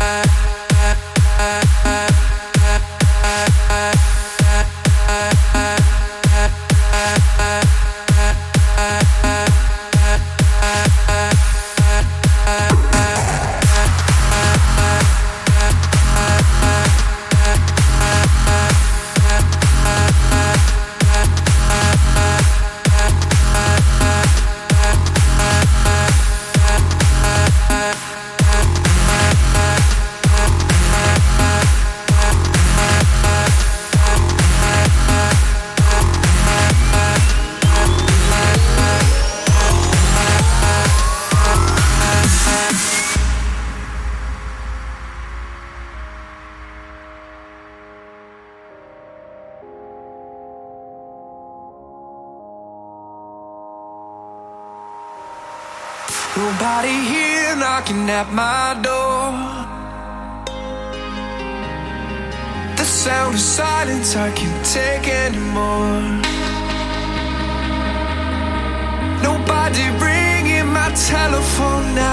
Thank Nobody here knocking at my door. The sound of silence I can't take anymore. Nobody ringing my telephone now.